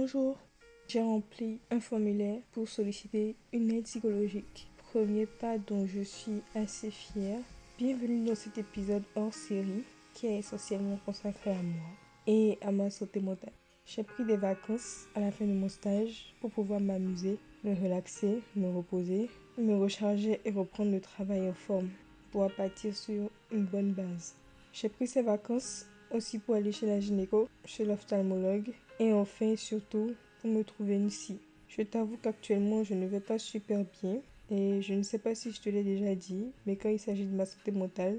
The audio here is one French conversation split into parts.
Bonjour, j'ai rempli un formulaire pour solliciter une aide psychologique. Premier pas dont je suis assez fière. Bienvenue dans cet épisode hors série qui est essentiellement consacré à moi et à ma santé mentale. J'ai pris des vacances à la fin de mon stage pour pouvoir m'amuser, me relaxer, me reposer, me recharger et reprendre le travail en forme pour partir sur une bonne base. J'ai pris ces vacances aussi pour aller chez la gynéco, chez l'ophtalmologue et enfin surtout pour me trouver une scie. Je t'avoue qu'actuellement je ne vais pas super bien et je ne sais pas si je te l'ai déjà dit, mais quand il s'agit de ma santé mentale,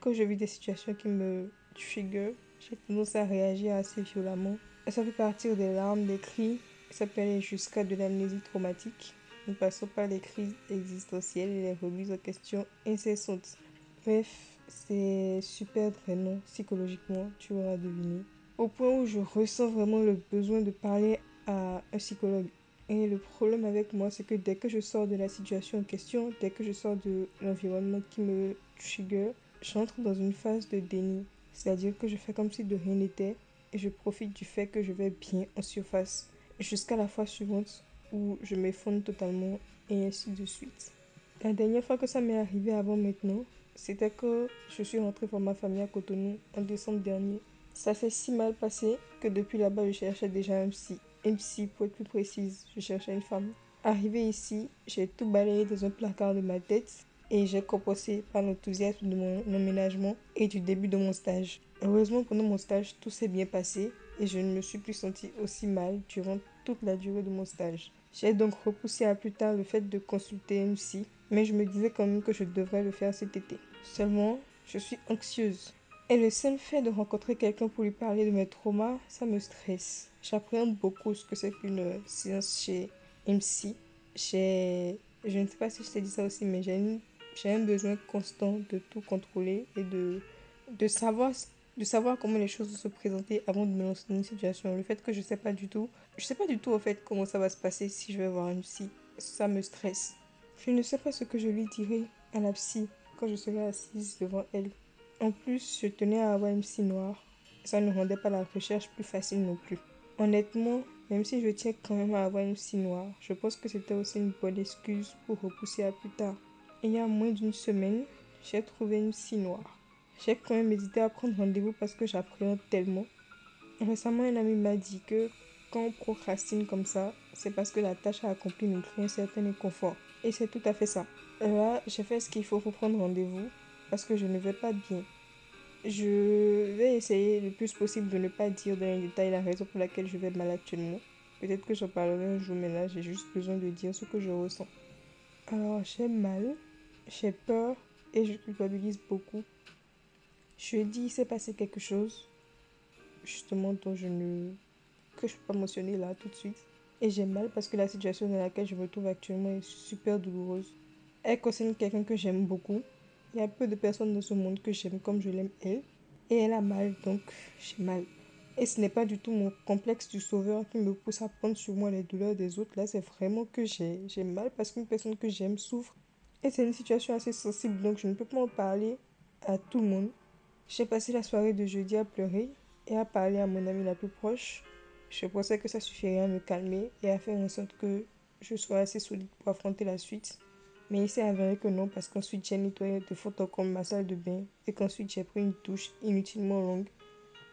quand je vis des situations qui me trigger, j'ai tendance à réagir assez violemment. Ça peut partir des larmes, des cris, ça peut aller jusqu'à de l'amnésie traumatique. Nous passons par les crises existentielles et les remises en question incessantes. Bref, c'est super drainant psychologiquement, tu auras deviné. Au point où je ressens vraiment le besoin de parler à un psychologue. Et le problème avec moi, c'est que dès que je sors de la situation en question, dès que je sors de l'environnement qui me trigger, j'entre dans une phase de déni. C'est-à-dire que je fais comme si de rien n'était et je profite du fait que je vais bien en surface. Jusqu'à la fois suivante où je m'effondre totalement et ainsi de suite. La dernière fois que ça m'est arrivé avant maintenant, c'était que je suis rentrée voir ma famille à Cotonou en décembre dernier. Ça s'est si mal passé que depuis là-bas, je cherchais déjà un psy. Un psy, pour être plus précise, je cherchais une femme. Arrivé ici, j'ai tout balayé dans un placard de ma tête et j'ai compensé par l'enthousiasme de mon emménagement et du début de mon stage. Heureusement, pendant mon stage, tout s'est bien passé et je ne me suis plus sentie aussi mal durant toute la durée de mon stage. J'ai donc repoussé à plus tard le fait de consulter un psy, mais je me disais quand même que je devrais le faire cet été. Seulement, je suis anxieuse. Et le seul fait de rencontrer quelqu'un pour lui parler de mes traumas, ça me stresse. J'appréhende beaucoup ce que c'est qu'une séance chez MC. J'ai... Je ne sais pas si je t'ai dit ça aussi, mais j'ai, j'ai un besoin constant de tout contrôler et de, de, savoir, de savoir comment les choses vont se présenter avant de me lancer dans une situation. Le fait que je ne sais pas du tout, je sais pas du tout au fait comment ça va se passer si je vais voir une psy. Ça me stresse. Je ne sais pas ce que je lui dirai à la psy quand je serai assise devant elle. En plus, je tenais à avoir une psy noire. Ça ne rendait pas la recherche plus facile non plus. Honnêtement, même si je tiens quand même à avoir une psy noire, je pense que c'était aussi une bonne excuse pour repousser à plus tard. il y a moins d'une semaine, j'ai trouvé une psy noire. J'ai quand même hésité à prendre rendez-vous parce que j'appréhende tellement. Récemment, un ami m'a dit que quand on procrastine comme ça, c'est parce que la tâche à accomplir nous crée un certain inconfort. Et c'est tout à fait ça. Là, j'ai fait ce qu'il faut pour prendre rendez-vous parce que je ne vais pas bien. Je vais essayer le plus possible de ne pas dire dans les détails la raison pour laquelle je vais mal actuellement. Peut-être que j'en parlerai un jour, mais là, j'ai juste besoin de dire ce que je ressens. Alors, j'ai mal, j'ai peur et je culpabilise beaucoup. Je dis, il s'est passé quelque chose, justement, dont je ne. que je ne peux pas mentionner là tout de suite. Et j'ai mal parce que la situation dans laquelle je me trouve actuellement est super douloureuse. Elle concerne quelqu'un que j'aime beaucoup. Il y a peu de personnes dans ce monde que j'aime comme je l'aime elle. Et elle a mal, donc j'ai mal. Et ce n'est pas du tout mon complexe du sauveur qui me pousse à prendre sur moi les douleurs des autres. Là, c'est vraiment que j'ai, mal parce qu'une personne que j'aime souffre. Et c'est une situation assez sensible, donc je ne peux pas en parler à tout le monde. J'ai passé la soirée de jeudi à pleurer et à parler à mon amie la plus proche je pensais que ça suffirait à me calmer et à faire en sorte que je sois assez solide pour affronter la suite. Mais il s'est avéré que non, parce qu'ensuite j'ai nettoyé de photos comme ma salle de bain et qu'ensuite j'ai pris une douche inutilement longue.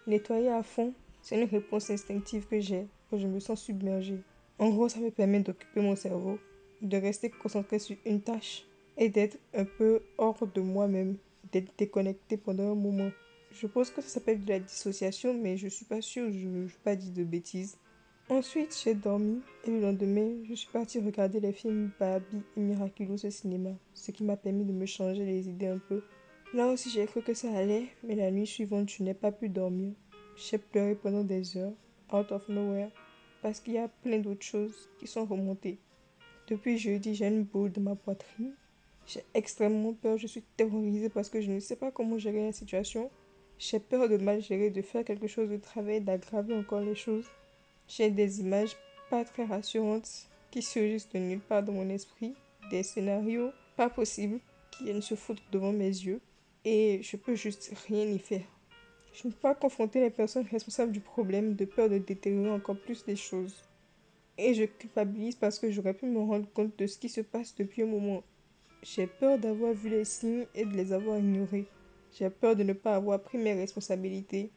Nettoyer à fond, c'est une réponse instinctive que j'ai quand je me sens submergée. En gros, ça me permet d'occuper mon cerveau, de rester concentré sur une tâche et d'être un peu hors de moi-même, d'être déconnecté pendant un moment. Je pense que ça s'appelle de la dissociation, mais je suis pas sûre, je ne pas dire de bêtises. Ensuite, j'ai dormi et le lendemain, je suis partie regarder les films Barbie et Miraculous au cinéma, ce qui m'a permis de me changer les idées un peu. Là aussi, j'ai cru que ça allait, mais la nuit suivante, je n'ai pas pu dormir. J'ai pleuré pendant des heures, out of nowhere, parce qu'il y a plein d'autres choses qui sont remontées. Depuis jeudi, j'ai une boule de ma poitrine. J'ai extrêmement peur, je suis terrorisée parce que je ne sais pas comment gérer la situation. J'ai peur de mal gérer, de faire quelque chose de travail, d'aggraver encore les choses. J'ai des images pas très rassurantes qui surgissent de nulle part dans mon esprit, des scénarios pas possibles qui viennent se foutre devant mes yeux et je peux juste rien y faire. Je ne peux pas confronter les personnes responsables du problème de peur de détériorer encore plus les choses. Et je culpabilise parce que j'aurais pu me rendre compte de ce qui se passe depuis un moment. J'ai peur d'avoir vu les signes et de les avoir ignorés. J'ai peur de ne pas avoir pris mes responsabilités.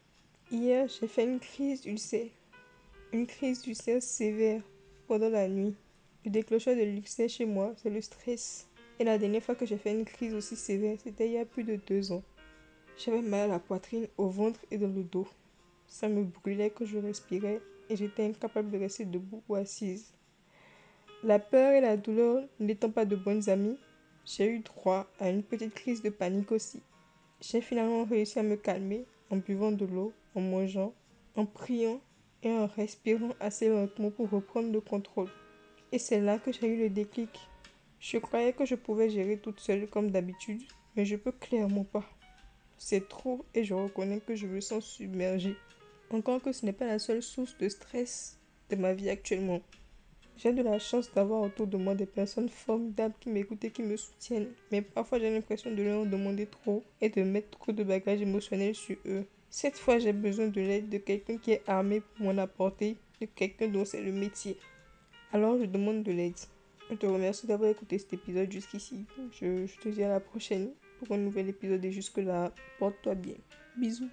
Hier, j'ai fait une crise d'ulcère. Une crise d'ulcère sévère pendant la nuit. Le déclencheur de l'ulcère chez moi, c'est le stress. Et la dernière fois que j'ai fait une crise aussi sévère, c'était il y a plus de deux ans. J'avais mal à la poitrine, au ventre et dans le dos. Ça me brûlait quand je respirais et j'étais incapable de rester debout ou assise. La peur et la douleur n'étant pas de bonnes amies, j'ai eu droit à une petite crise de panique aussi. J'ai finalement réussi à me calmer en buvant de l'eau, en mangeant, en priant et en respirant assez lentement pour reprendre le contrôle. Et c'est là que j'ai eu le déclic. Je croyais que je pouvais gérer toute seule comme d'habitude, mais je peux clairement pas. C'est trop et je reconnais que je me sens submergée. Encore que ce n'est pas la seule source de stress de ma vie actuellement. J'ai de la chance d'avoir autour de moi des personnes formidables qui m'écoutent et qui me soutiennent, mais parfois j'ai l'impression de leur demander trop et de mettre trop de bagages émotionnels sur eux. Cette fois, j'ai besoin de l'aide de quelqu'un qui est armé pour m'en apporter, de quelqu'un dont c'est le métier. Alors, je demande de l'aide. Je te remercie d'avoir écouté cet épisode jusqu'ici. Je, te dis à la prochaine pour un nouvel épisode et jusque-là, porte-toi bien. Bisous.